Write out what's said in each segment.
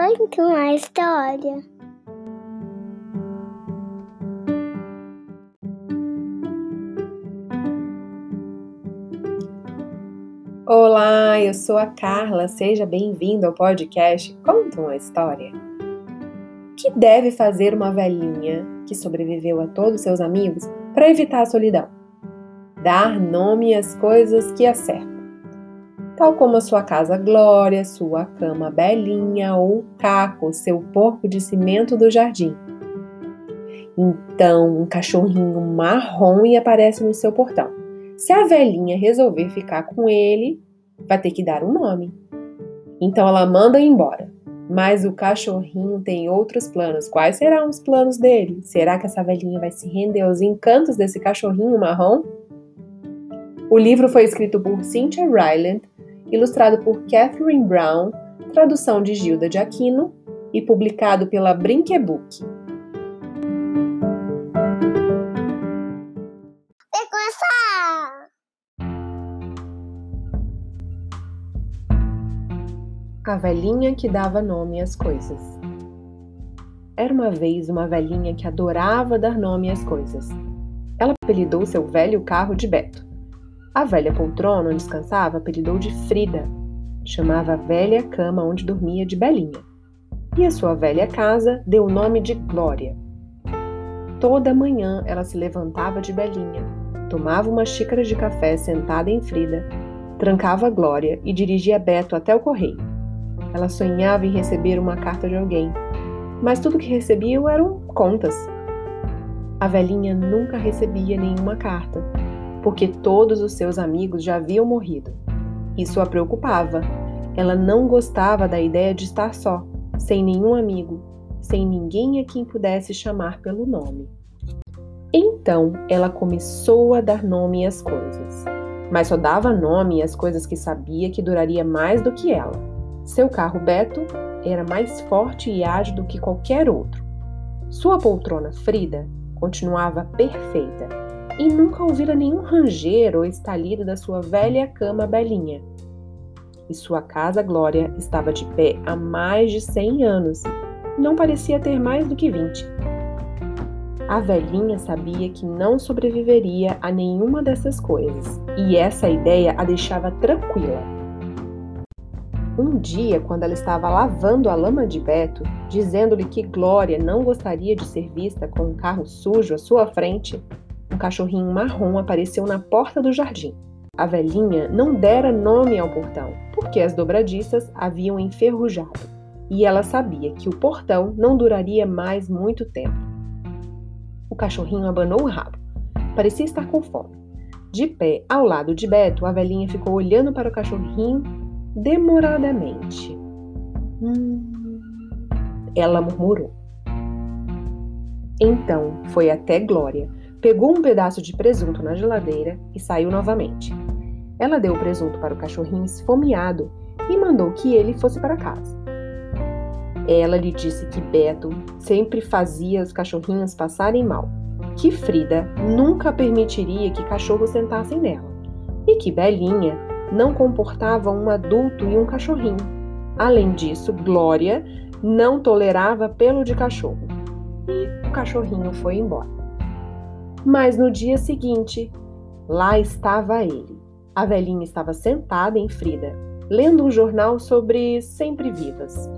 Conta uma história. Olá, eu sou a Carla. Seja bem-vindo ao podcast Conta uma História. O que deve fazer uma velhinha que sobreviveu a todos seus amigos para evitar a solidão? Dar nome às coisas que acertam tal como a sua casa Glória, sua cama Belinha ou Caco, seu porco de cimento do jardim. Então, um cachorrinho marrom aparece no seu portão. Se a velhinha resolver ficar com ele, vai ter que dar um nome. Então ela manda embora. Mas o cachorrinho tem outros planos. Quais serão os planos dele? Será que essa velhinha vai se render aos encantos desse cachorrinho marrom? O livro foi escrito por Cynthia Ryland ilustrado por Catherine Brown, tradução de Gilda de Aquino e publicado pela Brinquebook. A velhinha que dava nome às coisas. Era uma vez uma velhinha que adorava dar nome às coisas. Ela apelidou seu velho carro de Beto. A velha poltrona onde descansava apelidou de Frida. Chamava a velha cama onde dormia de Belinha. E a sua velha casa deu o nome de Glória. Toda manhã ela se levantava de Belinha, tomava uma xícara de café sentada em Frida, trancava Glória e dirigia Beto até o correio. Ela sonhava em receber uma carta de alguém, mas tudo que recebia eram contas. A velhinha nunca recebia nenhuma carta porque todos os seus amigos já haviam morrido. Isso a preocupava. Ela não gostava da ideia de estar só, sem nenhum amigo, sem ninguém a quem pudesse chamar pelo nome. Então ela começou a dar nome às coisas, mas só dava nome às coisas que sabia que duraria mais do que ela. Seu carro Beto era mais forte e ágil do que qualquer outro. Sua poltrona Frida continuava perfeita e nunca ouvira nenhum ranger ou estalido da sua velha cama belinha. E sua casa Glória estava de pé há mais de cem anos. Não parecia ter mais do que vinte. A velhinha sabia que não sobreviveria a nenhuma dessas coisas, e essa ideia a deixava tranquila. Um dia, quando ela estava lavando a lama de Beto, dizendo-lhe que Glória não gostaria de ser vista com um carro sujo à sua frente, cachorrinho marrom apareceu na porta do jardim. A velhinha não dera nome ao portão, porque as dobradiças haviam enferrujado, e ela sabia que o portão não duraria mais muito tempo. O cachorrinho abanou o rabo. Parecia estar com fome. De pé ao lado de Beto, a velhinha ficou olhando para o cachorrinho demoradamente. Hum, ela murmurou. Então foi até Glória pegou um pedaço de presunto na geladeira e saiu novamente. Ela deu o presunto para o cachorrinho esfomeado e mandou que ele fosse para casa. Ela lhe disse que Beto sempre fazia os cachorrinhos passarem mal, que Frida nunca permitiria que cachorros sentassem nela e que Belinha não comportava um adulto e um cachorrinho. Além disso, Glória não tolerava pelo de cachorro. E o cachorrinho foi embora. Mas no dia seguinte, lá estava ele. A velhinha estava sentada em Frida, lendo um jornal sobre sempre vivas,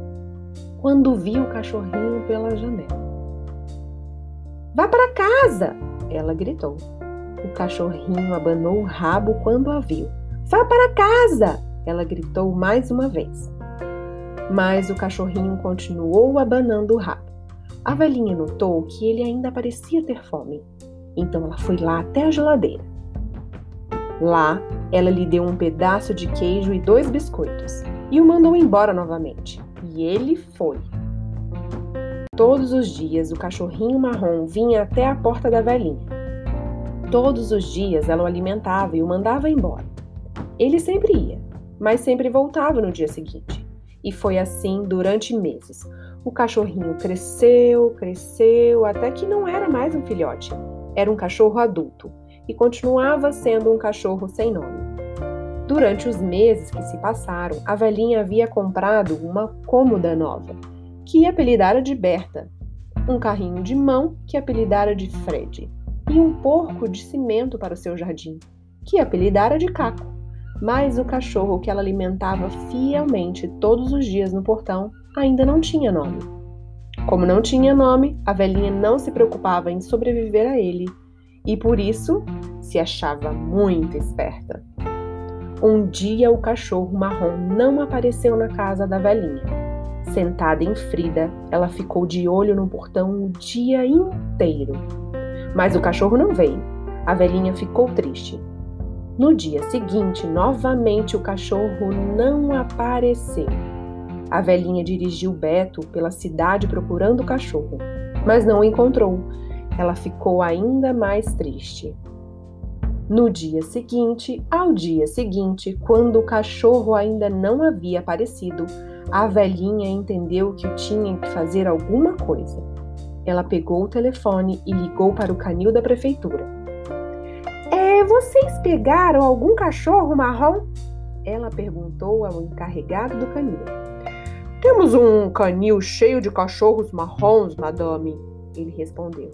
quando viu o cachorrinho pela janela. Vá para casa! Ela gritou. O cachorrinho abanou o rabo quando a viu. Vá para casa! Ela gritou mais uma vez. Mas o cachorrinho continuou abanando o rabo. A velhinha notou que ele ainda parecia ter fome então ela foi lá até a geladeira. Lá, ela lhe deu um pedaço de queijo e dois biscoitos e o mandou embora novamente. E ele foi. Todos os dias o cachorrinho marrom vinha até a porta da velhinha. Todos os dias ela o alimentava e o mandava embora. Ele sempre ia, mas sempre voltava no dia seguinte. E foi assim durante meses. O cachorrinho cresceu, cresceu, até que não era mais um filhote era um cachorro adulto e continuava sendo um cachorro sem nome. Durante os meses que se passaram, a velhinha havia comprado uma cômoda nova que apelidara de Berta, um carrinho de mão que apelidara de Fred, e um porco de cimento para o seu jardim, que apelidara de Caco. Mas o cachorro que ela alimentava fielmente todos os dias no portão ainda não tinha nome. Como não tinha nome, a velhinha não se preocupava em sobreviver a ele e por isso se achava muito esperta. Um dia o cachorro marrom não apareceu na casa da velhinha. Sentada em Frida, ela ficou de olho no portão o dia inteiro. Mas o cachorro não veio. A velhinha ficou triste. No dia seguinte, novamente o cachorro não apareceu. A velhinha dirigiu Beto pela cidade procurando o cachorro, mas não o encontrou. Ela ficou ainda mais triste. No dia seguinte, ao dia seguinte, quando o cachorro ainda não havia aparecido, a velhinha entendeu que tinha que fazer alguma coisa. Ela pegou o telefone e ligou para o canil da prefeitura. É, vocês pegaram algum cachorro marrom? Ela perguntou ao encarregado do canil. Temos um canil cheio de cachorros marrons, madame, ele respondeu.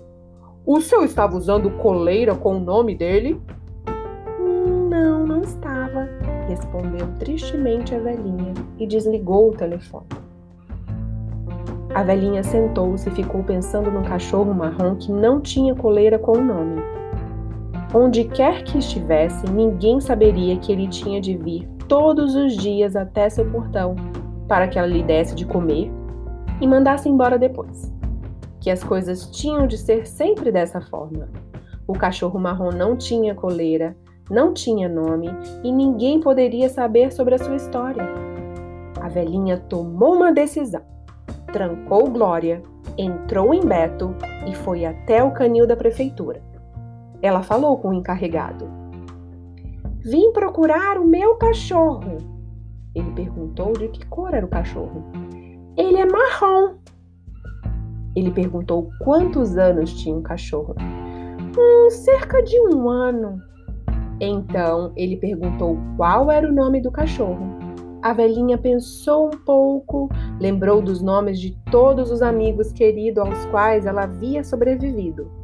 O seu estava usando coleira com o nome dele? Não, não estava, respondeu tristemente a velhinha e desligou o telefone. A velhinha sentou-se e ficou pensando no cachorro marrom que não tinha coleira com o nome. Onde quer que estivesse, ninguém saberia que ele tinha de vir todos os dias até seu portão para que ela lhe desse de comer e mandasse embora depois. Que as coisas tinham de ser sempre dessa forma. O cachorro marrom não tinha coleira, não tinha nome e ninguém poderia saber sobre a sua história. A velhinha tomou uma decisão. Trancou Glória, entrou em Beto e foi até o canil da prefeitura. Ela falou com o encarregado. Vim procurar o meu cachorro. Ele perguntou de que cor era o cachorro. Ele é marrom. Ele perguntou quantos anos tinha o cachorro. Hum, cerca de um ano. Então ele perguntou qual era o nome do cachorro. A velhinha pensou um pouco, lembrou dos nomes de todos os amigos queridos aos quais ela havia sobrevivido.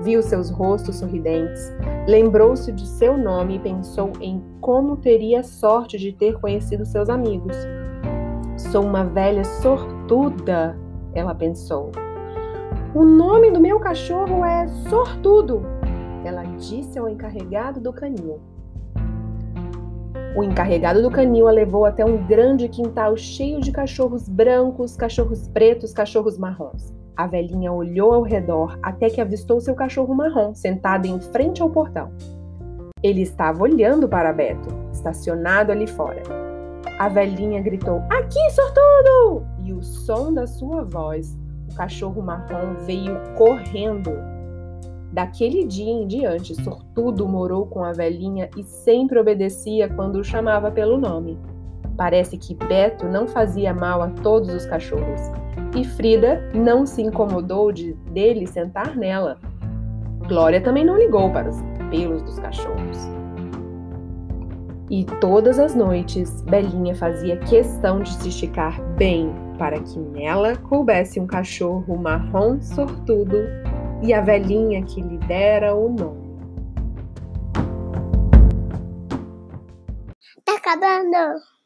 Viu seus rostos sorridentes, lembrou-se de seu nome e pensou em como teria sorte de ter conhecido seus amigos. Sou uma velha sortuda, ela pensou. O nome do meu cachorro é Sortudo ela disse ao encarregado do canil. O encarregado do canil a levou até um grande quintal cheio de cachorros brancos, cachorros pretos, cachorros marrons. A velhinha olhou ao redor até que avistou seu cachorro marrom sentado em frente ao portão. Ele estava olhando para Beto, estacionado ali fora. A velhinha gritou: Aqui, sortudo! E o som da sua voz, o cachorro marrom veio correndo Daquele dia em diante, Sortudo morou com a velhinha e sempre obedecia quando o chamava pelo nome. Parece que Beto não fazia mal a todos os cachorros e Frida não se incomodou de dele sentar nela. Glória também não ligou para os pelos dos cachorros. E todas as noites, Belinha fazia questão de se esticar bem para que nela coubesse um cachorro marrom sortudo e a velhinha que lhe dera o nome. Tá acabando!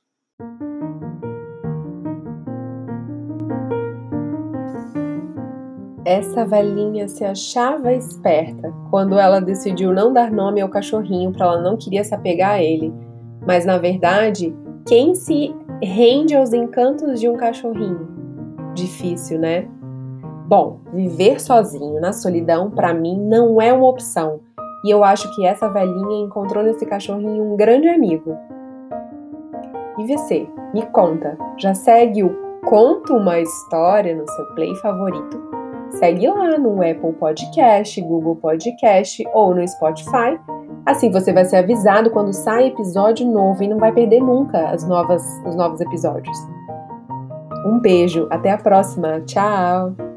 Essa velhinha se achava esperta quando ela decidiu não dar nome ao cachorrinho para ela não queria se apegar a ele. Mas na verdade, quem se rende aos encantos de um cachorrinho? Difícil, né? Bom, viver sozinho na solidão para mim não é uma opção. E eu acho que essa velhinha encontrou nesse cachorrinho um grande amigo. E você, me conta, já segue o Conta uma História no seu play favorito? Segue lá no Apple Podcast, Google Podcast ou no Spotify. Assim você vai ser avisado quando sai episódio novo e não vai perder nunca as novas, os novos episódios. Um beijo, até a próxima, tchau!